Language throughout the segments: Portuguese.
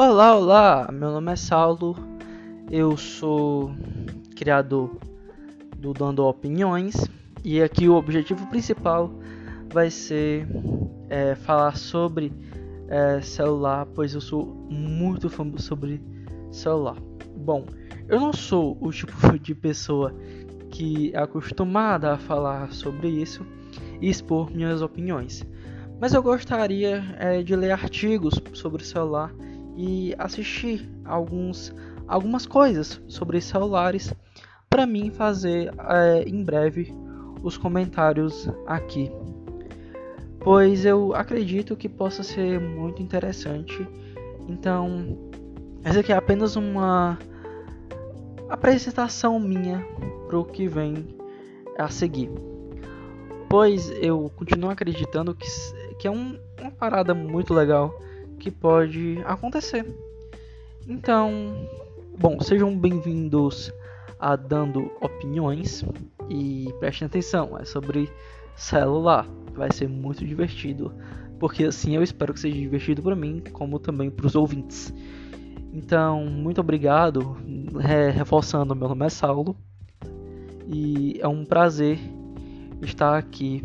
Olá, olá! Meu nome é Saulo, eu sou criador do Dando Opiniões e aqui o objetivo principal vai ser é, falar sobre é, celular, pois eu sou muito fã sobre celular. Bom, eu não sou o tipo de pessoa que é acostumada a falar sobre isso e expor minhas opiniões, mas eu gostaria é, de ler artigos sobre celular e assistir alguns, algumas coisas sobre celulares para mim fazer é, em breve os comentários aqui, pois eu acredito que possa ser muito interessante. Então, essa aqui é apenas uma apresentação minha para o que vem a seguir, pois eu continuo acreditando que, que é um, uma parada muito legal que pode acontecer. Então, bom, sejam bem-vindos a Dando Opiniões e prestem atenção, é sobre celular. Vai ser muito divertido, porque assim eu espero que seja divertido para mim, como também para os ouvintes. Então, muito obrigado, reforçando, meu nome é Saulo e é um prazer estar aqui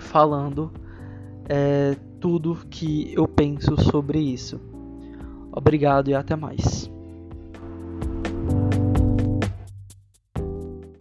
falando é, tudo que eu penso sobre isso. Obrigado e até mais.